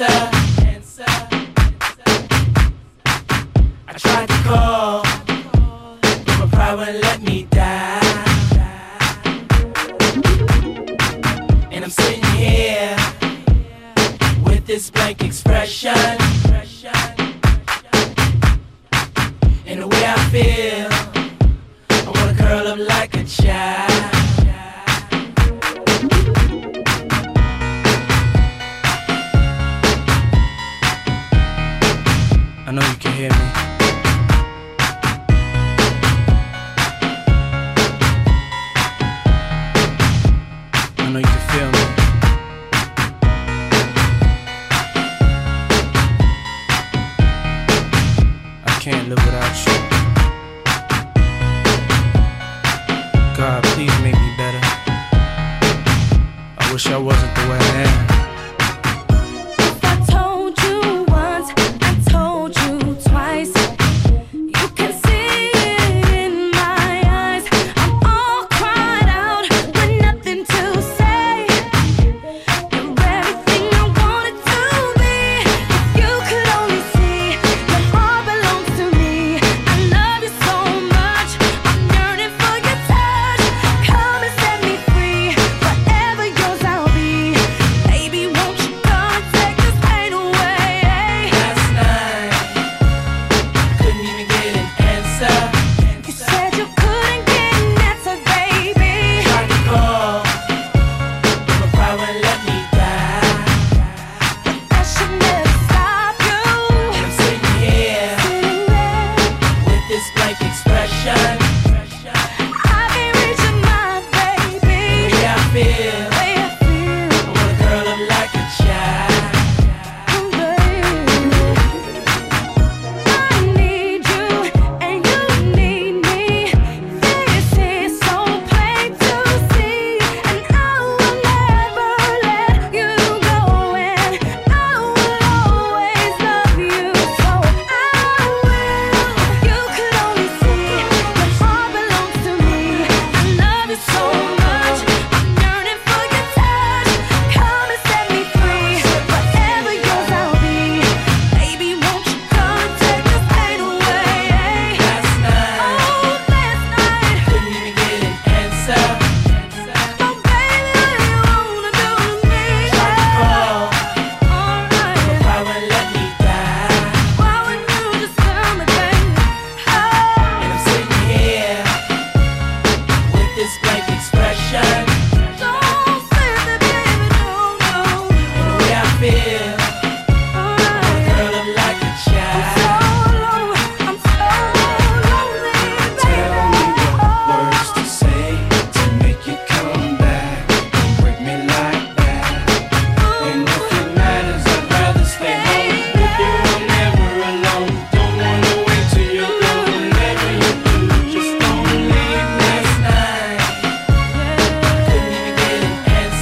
answer.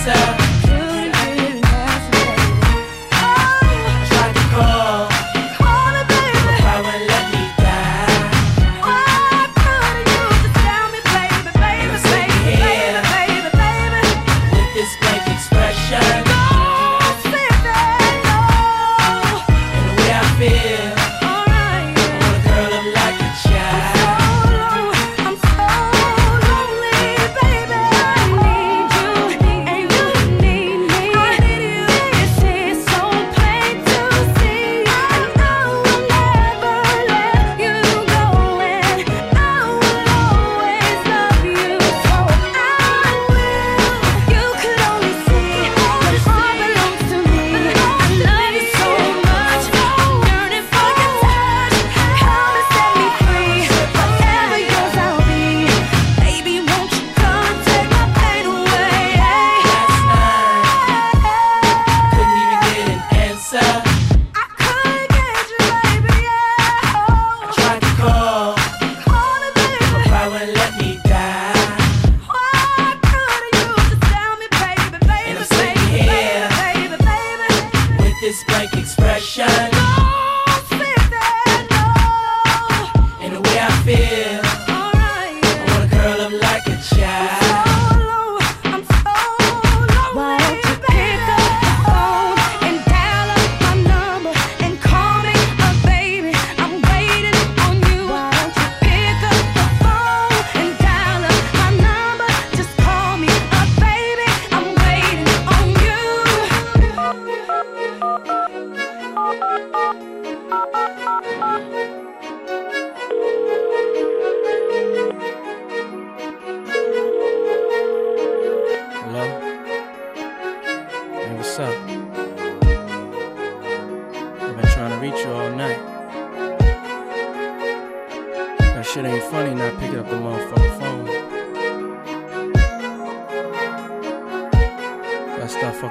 myself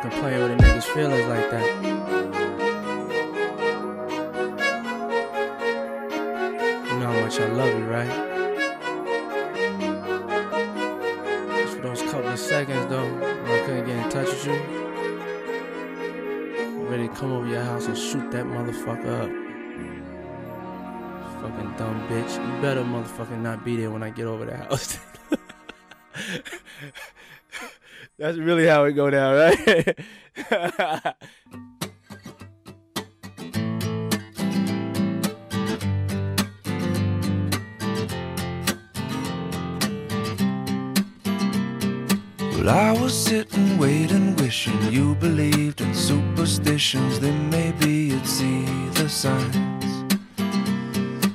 fucking playing with a nigga's feelings like that. You know how much I love you, right? Just for those couple of seconds though, when I couldn't get in touch with you. I'm ready to come over your house and shoot that motherfucker up. Fucking dumb bitch. You better motherfucking not be there when I get over the house. That's really how it go down, right? Well, I was sitting, waiting, wishing you believed in superstitions. Then maybe you'd see the signs.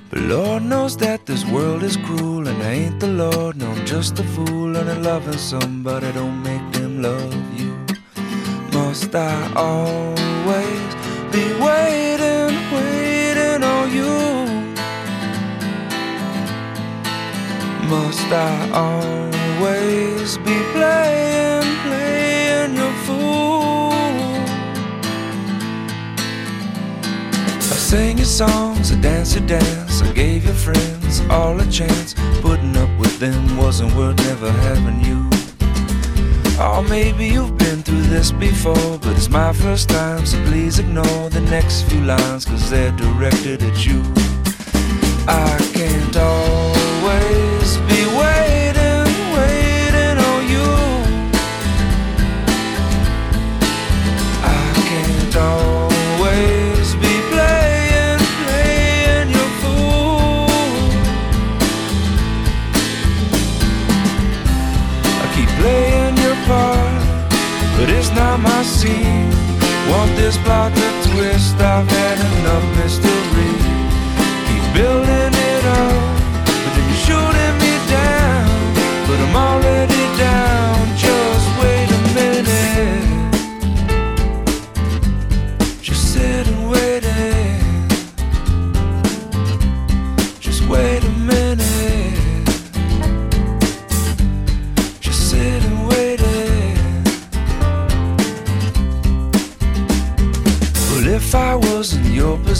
But Lord knows that this world is cruel, and I ain't the Lord. No, I'm just a fool, and I'm loving somebody don't make all a chance. Putting up with them wasn't worth never having you. Oh, maybe you've been through this before, but it's my first time, so please ignore the next few lines, cause they're directed at you. I can't always scene. Want this plot to twist? I've had enough mystery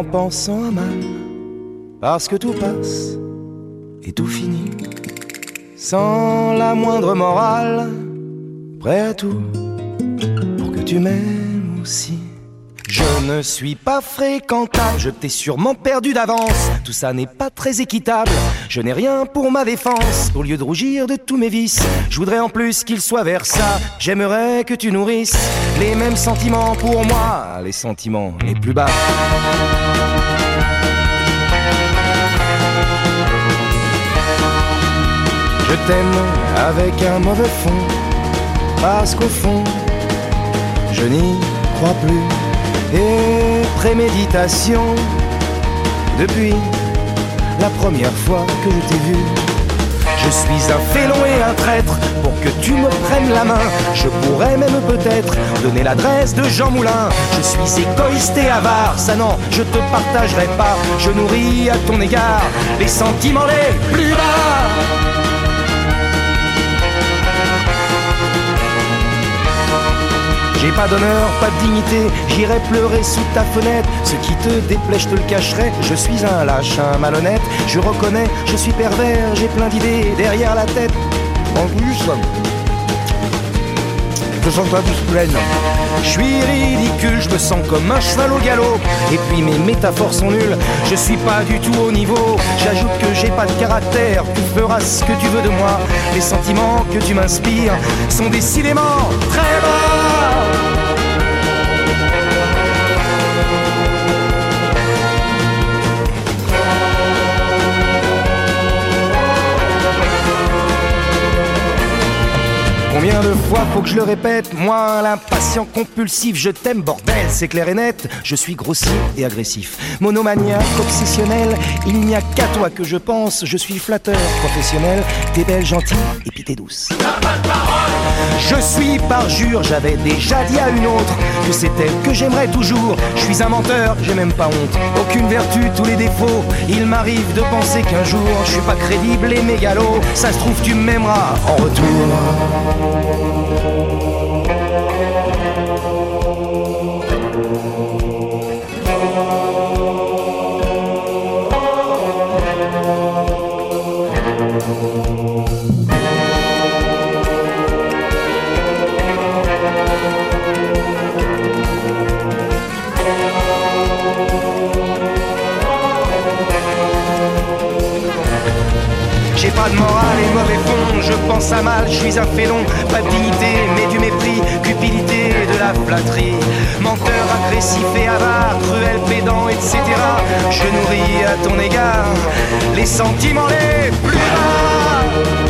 en pensant à mal, parce que tout passe et tout finit, sans la moindre morale, prêt à tout pour que tu m'aimes aussi. Je ne suis pas fréquentable, je t'ai sûrement perdu d'avance. Tout ça n'est pas très équitable, je n'ai rien pour ma défense. Au lieu de rougir de tous mes vices, je voudrais en plus qu'il soit vers ça. J'aimerais que tu nourrisses les mêmes sentiments pour moi, les sentiments les plus bas. Je t'aime avec un mauvais fond, parce qu'au fond, je n'y crois plus. Et préméditation, depuis la première fois que je t'ai vu, Je suis un félon et un traître pour que tu me prennes la main. Je pourrais même peut-être donner l'adresse de Jean Moulin. Je suis égoïste et avare, ça non, je te partagerai pas. Je nourris à ton égard les sentiments les plus bas. J'ai pas d'honneur, pas de dignité, j'irai pleurer sous ta fenêtre. Ce qui te déplaît, je te le cacherai. Je suis un lâche, un malhonnête. Je reconnais, je suis pervers, j'ai plein d'idées derrière la tête. En plus, je sens pas tous pleine. Je suis ridicule, je me sens comme un cheval au galop. Et puis mes métaphores sont nulles, je suis pas du tout au niveau. J'ajoute que j'ai pas de caractère, tu feras ce que tu veux de moi. Les sentiments que tu m'inspires sont décidément très bas. Combien de fois faut que je le répète? Moi, l'impatient compulsif, je t'aime, bordel, c'est clair et net. Je suis grossier et agressif. Monomaniaque, obsessionnel, il n'y a qu'à toi que je pense. Je suis flatteur, professionnel, t'es belle, gentille et puis douce. Je suis parjure, j'avais déjà dit à une autre que c'est elle que j'aimerais toujours. Je suis un menteur, j'ai même pas honte. Aucune vertu, tous les défauts. Il m'arrive de penser qu'un jour je suis pas crédible et mégalo. Ça se trouve, tu m'aimeras en retour. Je pense à mal, je suis un félon, pas de dignité, mais du mépris, cupidité, de la flatterie, menteur agressif et avare, cruel, pédant, etc. Je nourris à ton égard les sentiments les plus bas.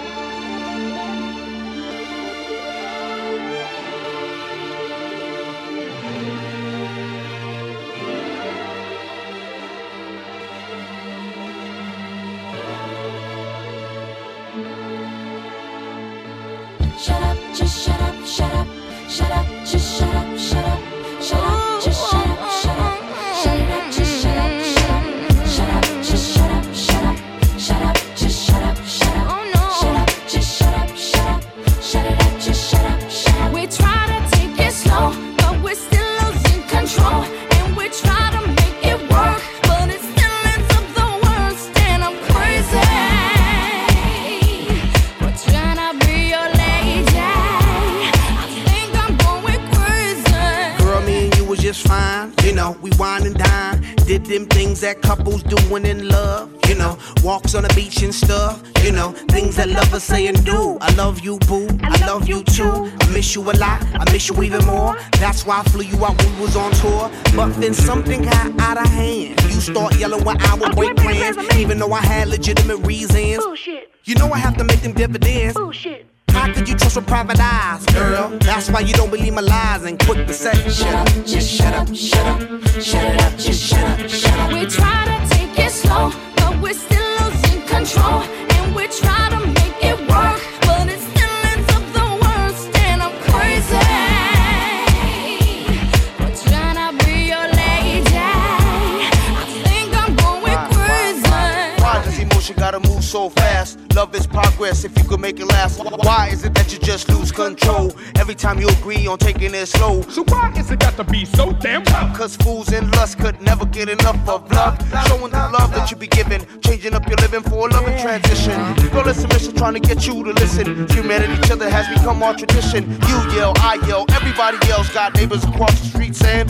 miss you even more. That's why I flew you out when we was on tour. But then something got out of hand. You start yelling when I would break plans, even though I had legitimate reasons. You know I have to make them dividends. How could you trust with private eyes, girl? That's why you don't believe my lies and quick to say, shut up, just shut up, shut up, shut it up, just shut up, shut up. We try to take it slow, but we're still losing control. Emotion gotta move so fast? Love is progress if you could make it last. Why is it that you just lose control every time you agree on taking it slow? So why is it got to be so damn tough? Cause fools in lust could never get enough of love. Showing the love that you be giving, changing up your living for a loving transition. Girl, it's a mission trying to get you to listen. Humanity, each other has become our tradition. You yell, I yell, everybody else got neighbors across the street saying,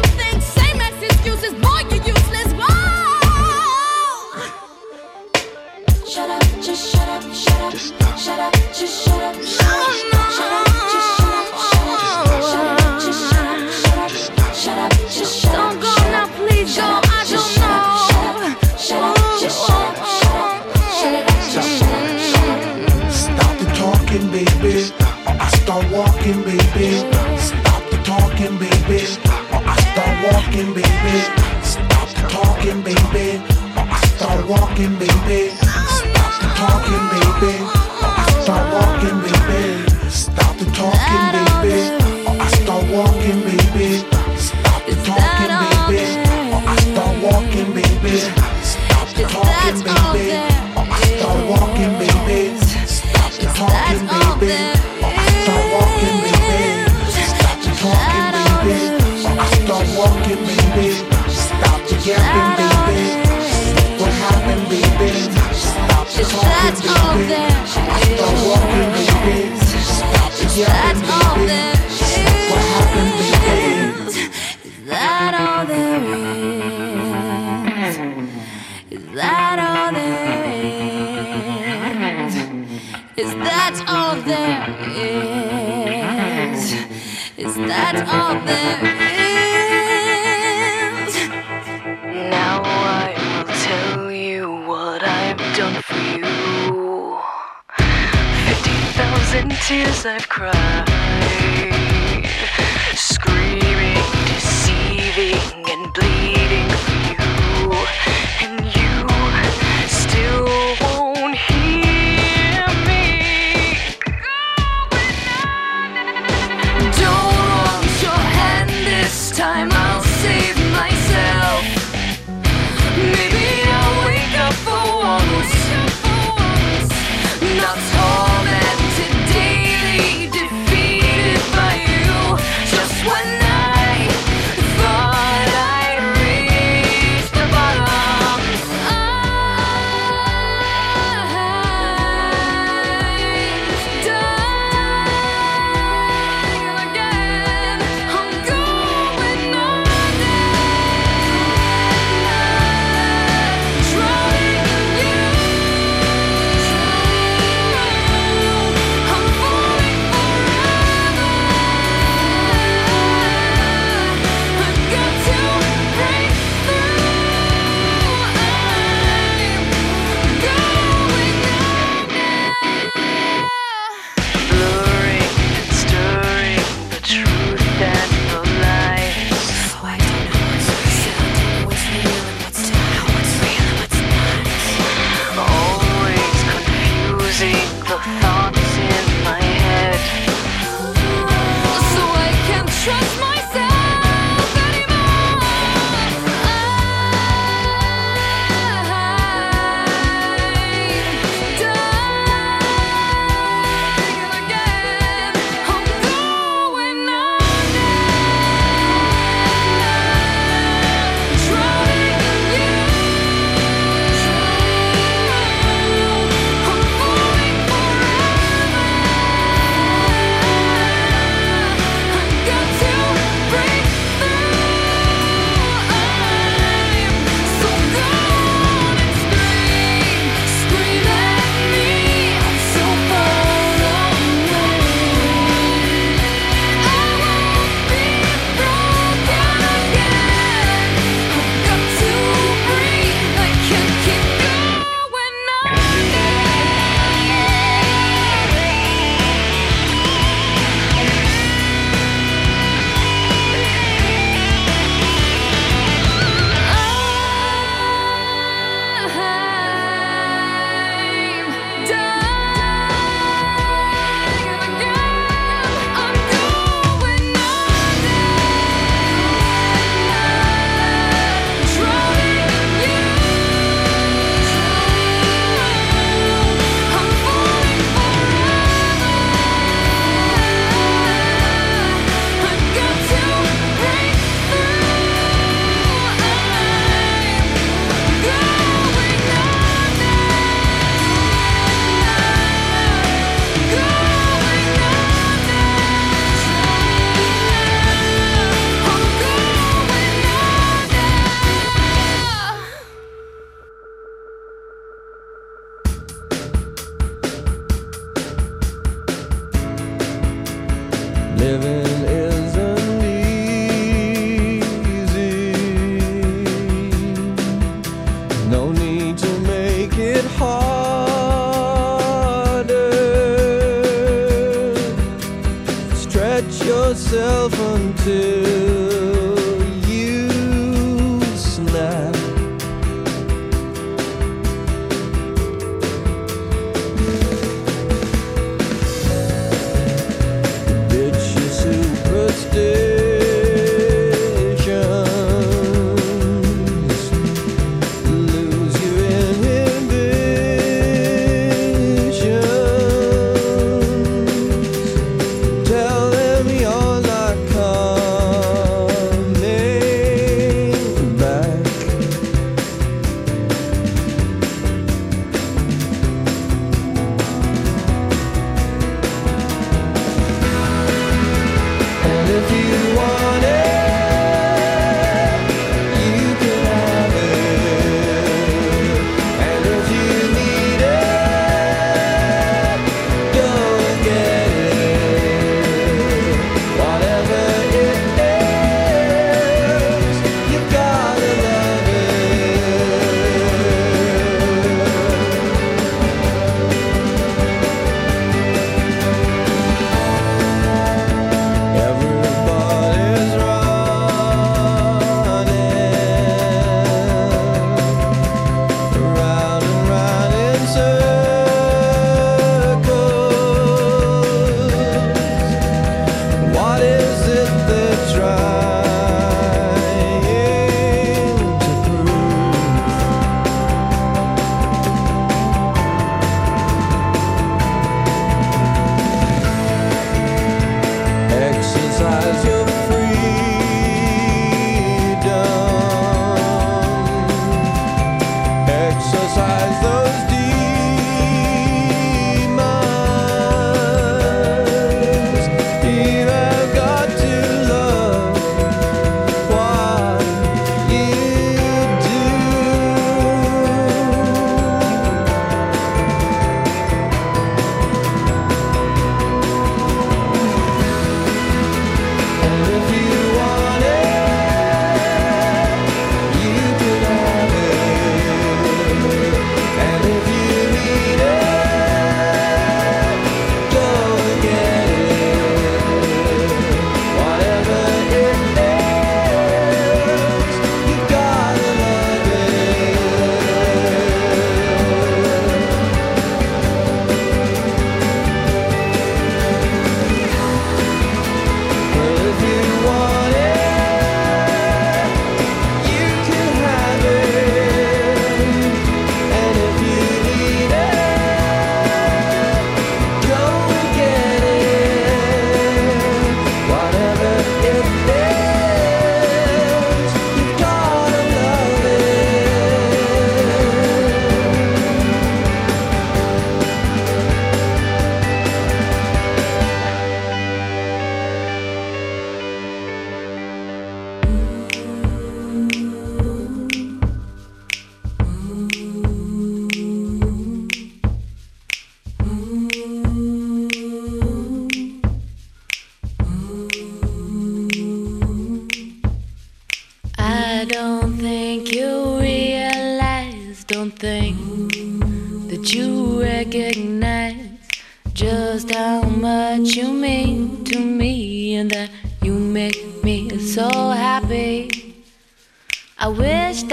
ass excuses. Boy, you useless. Whoa! Shut up, just shut up, shut up. Shut up, just shut up, shut up. Shut up, just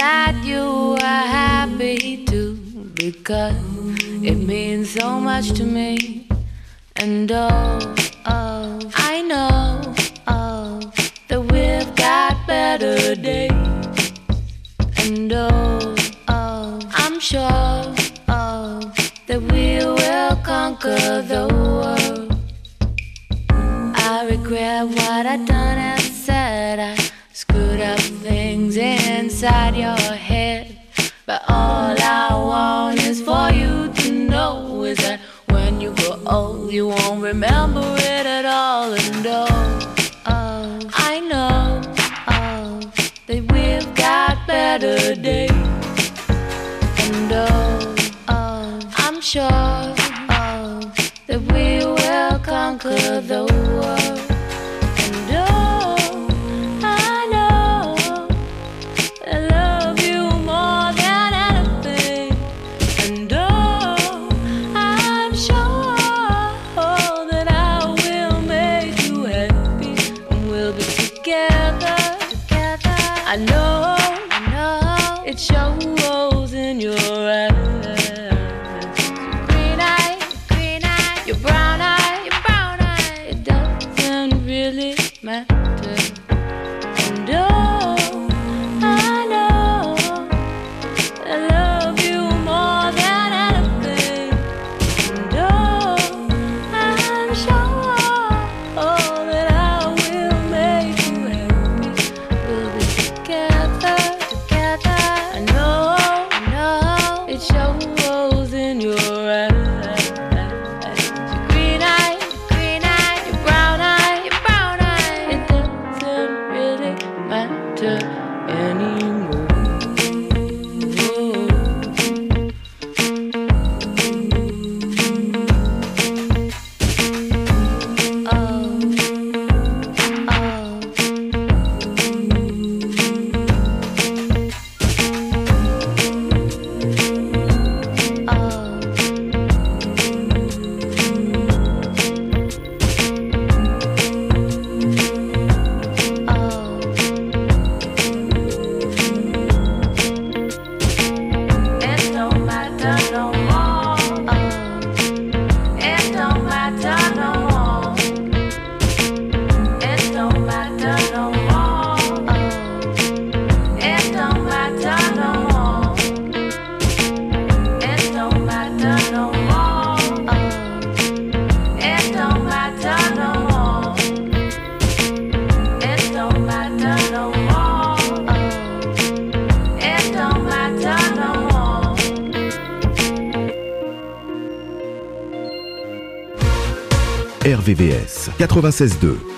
that you are happy too, because it means so much to me. And oh, oh, I know, oh, that we've got better days. And oh, oh, I'm sure, oh, that we will conquer the world. I regret what I've done. inside your head. But all I want is for you to know is that when you grow old, you won't remember it at all. And oh, oh I know oh, that we've got better days. And oh, oh I'm sure oh, that we will conquer those. 96.2.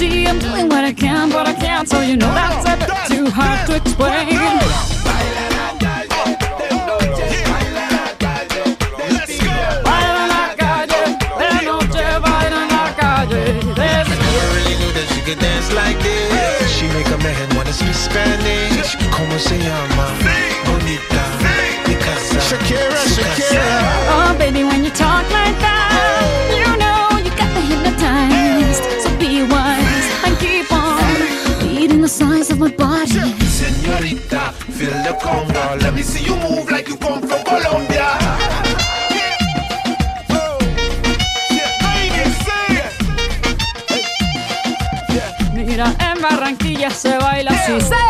See, I'm doing what I can, but I can't, so you know that's a bit too hard to explain. Dance like this. She make a man wanna Spanish. Como se llama? Bonita. Picasa. Shakira, Shakira. Signs of my body. Senorita, feel the conga. Let me see you move like you come from Colombia. Oh, Mira, en Barranquilla se baila así.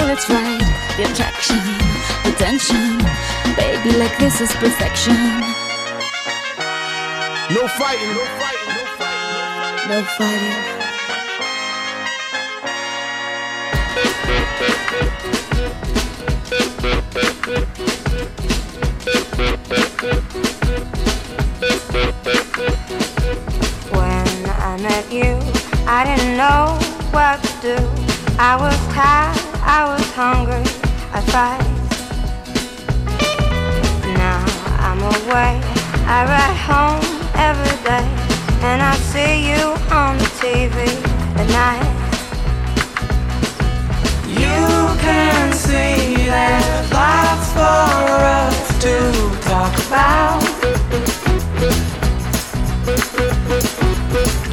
starting feel it's right. The attraction, the tension. Baby, like this is perfection. No fighting, no fighting, no fighting. No fighting. When I met you, I didn't know what to do. I was tired, I was hungry, I fight. Now I'm away, I ride home every day, and I see you on the TV at night. You can see there's lots for us to talk about.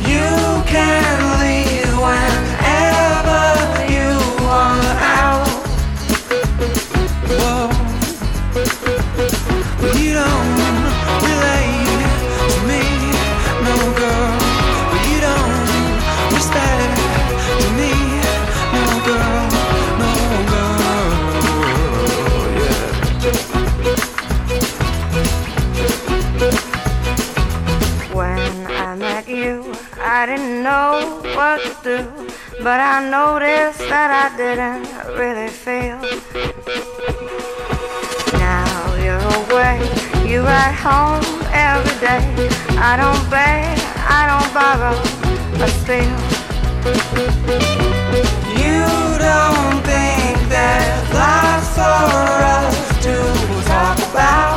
You can But I noticed that I didn't really feel. Now you're away, you're at home every day. I don't beg, I don't borrow, but steal. You don't think that life's for us to talk about.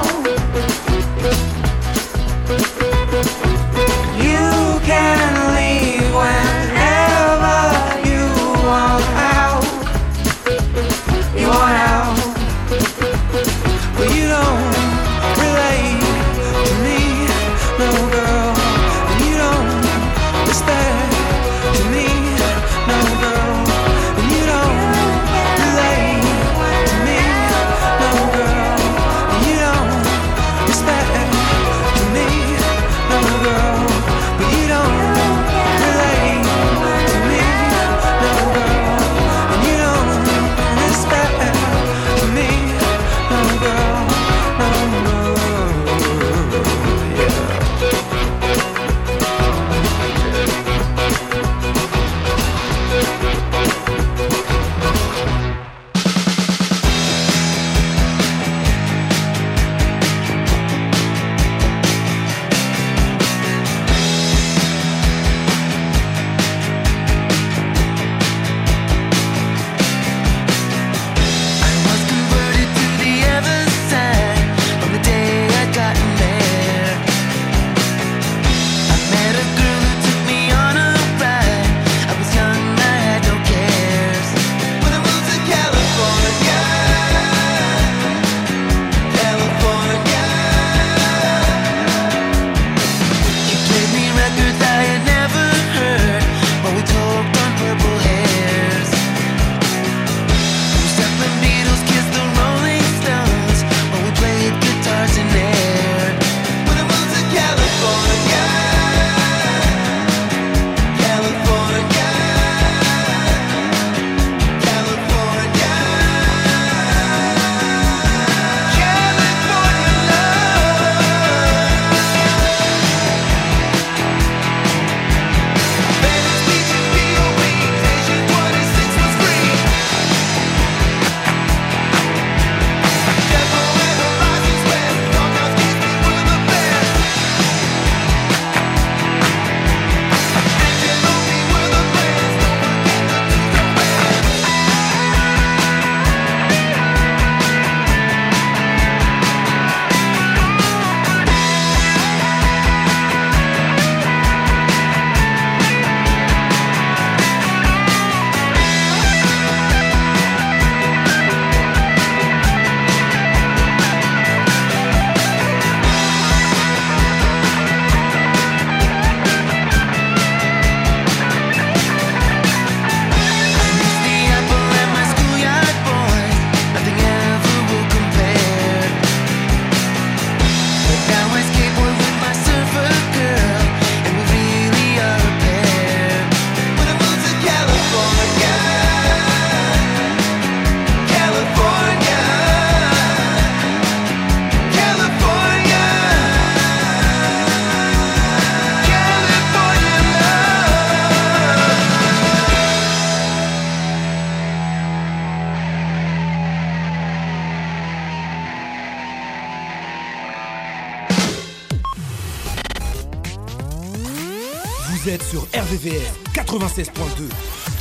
sur RVVR 96.2.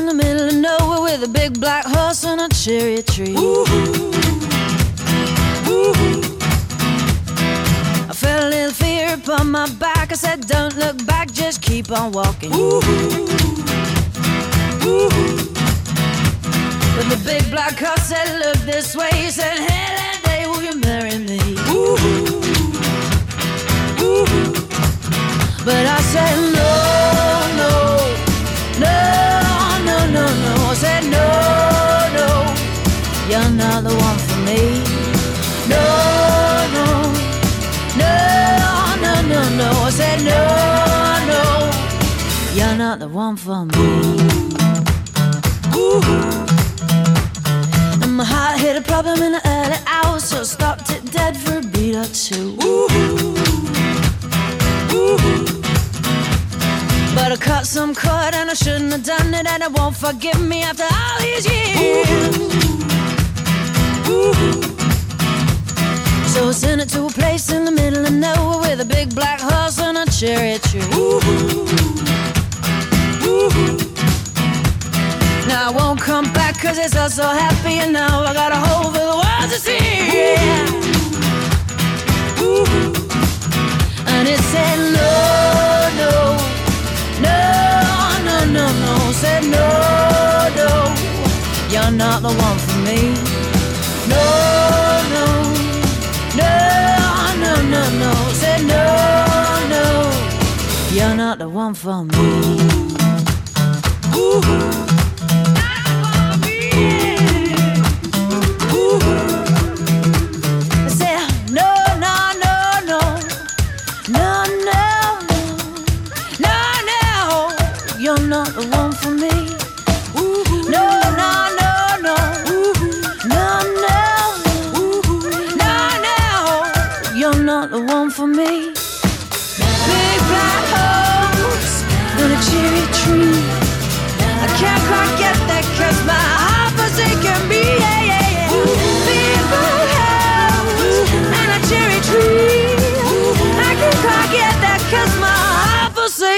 in the middle of nowhere with a big black horse and a cherry tree. Ooh-hoo. Ooh-hoo. I felt a little fear upon my back. I said, Don't look back, just keep on walking. Ooh-hoo. But the big black horse said, Look this way. He said, Hey, that day, will you marry me? Ooh-hoo. Ooh-hoo. But I said, the one for me. No, no, no, no, no, no. I said no, no, you're not the one for me. Ooh. And my heart hit a problem in the early hours, so I stopped it dead for a beat or two. Ooh. Ooh. But I cut some cord and I shouldn't have done it, and it won't forgive me after all these years. Ooh. So I sent it to a place in the middle of nowhere with a big black horse and a cherry tree. Ooh. Ooh. Now I won't come back cause it's all so happy and now I got a hole for the world to see. Yeah. Ooh. And it said no, no, no, no, no, no. Said no, no, you're not the one for me. No, no, no, no, no, no. No, no, you're not the one for me. Ooh. I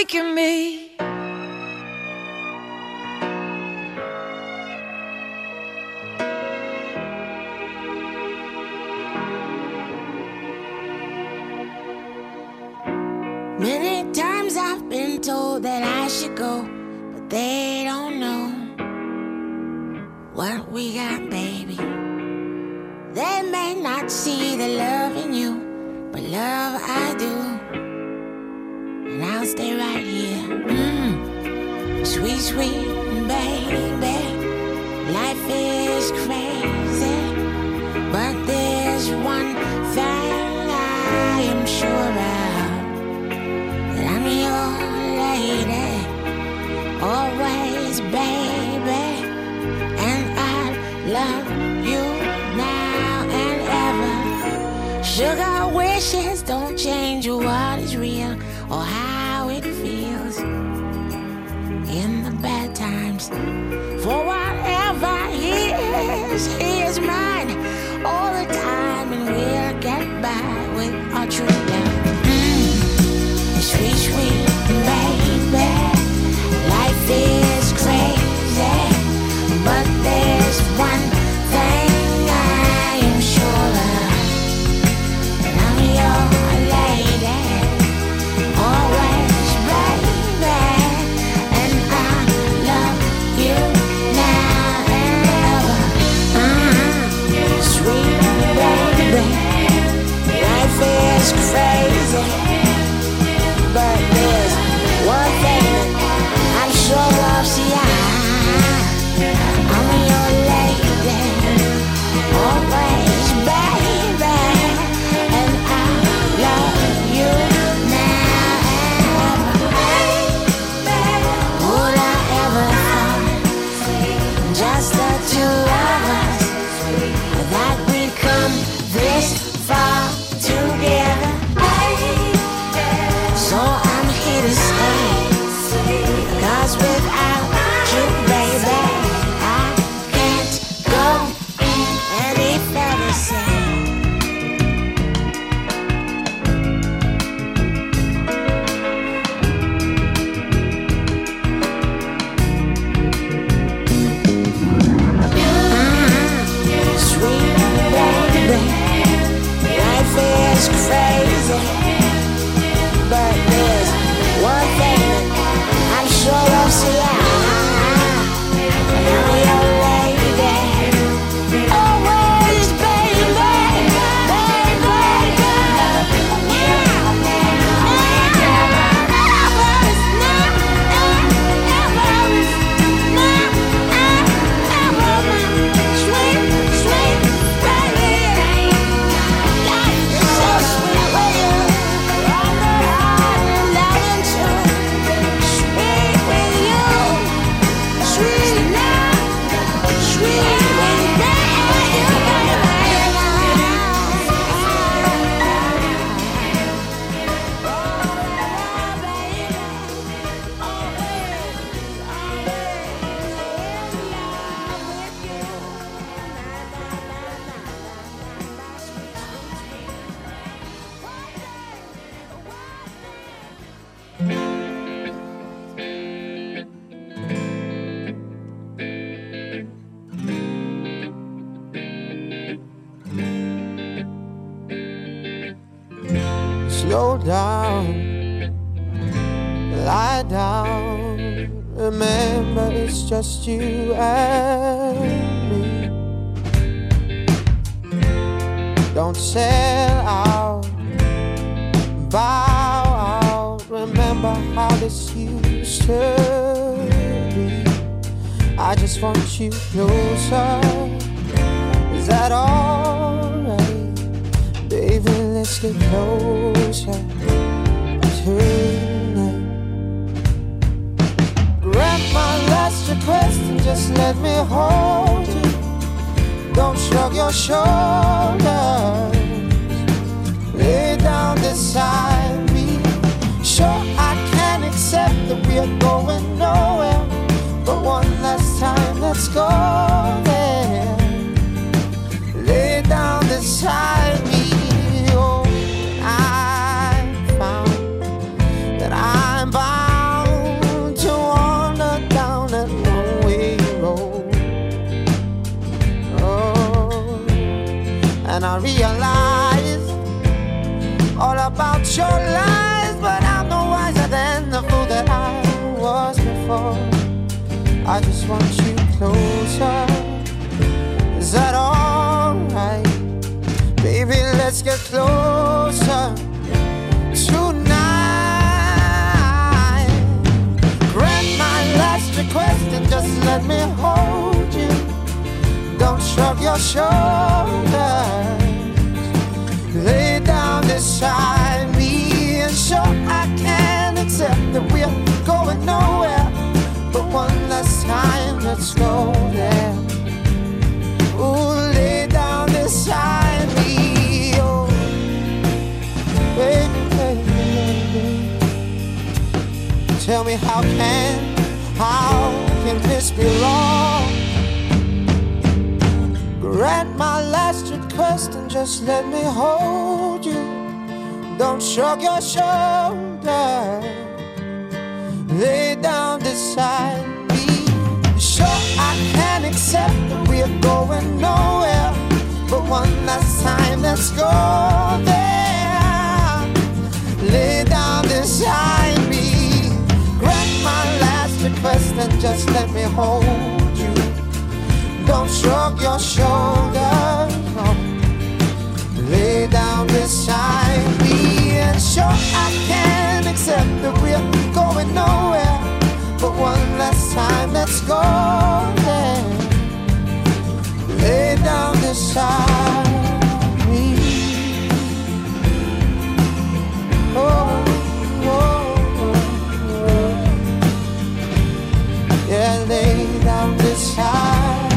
forsaken me. Many times I've been told that I should go, but they don't know what we got, baby. They may not see the love in you, but love sweet, babe. Down, lie down. Remember, it's just you and me. Don't sell out, bow out. Remember how this used to be. I just want you closer. Is that alright? Get closer tonight. Grant my last request and just let me hold you. Don't shrug your shoulders. Lay down beside me. Sure, I can accept that we're going nowhere. But one last time, let's go there. Lay down beside me. I realize all about your lies, but I'm no wiser than the fool that I was before. I just want you closer. Is that alright? Baby, let's get closer tonight. Grant my last request and just let me hold you. Don't shrug your shoulders. Oh. Tell me how can, how can this be wrong? Grant my last request and just let me hold you. Don't shrug your shoulders. Lay down beside accept that we're going nowhere. But one last time, let's go there. Lay down beside me. Grant my last request and just let me hold you. Don't shrug your shoulders. No. Lay down beside me. And sure, I can accept that we're going nowhere. But one last time, let's go there. Lay down beside me. Oh, oh, oh. Yeah, lay down beside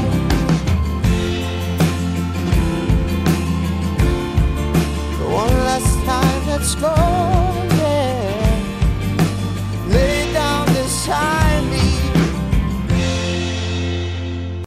One last time, let's go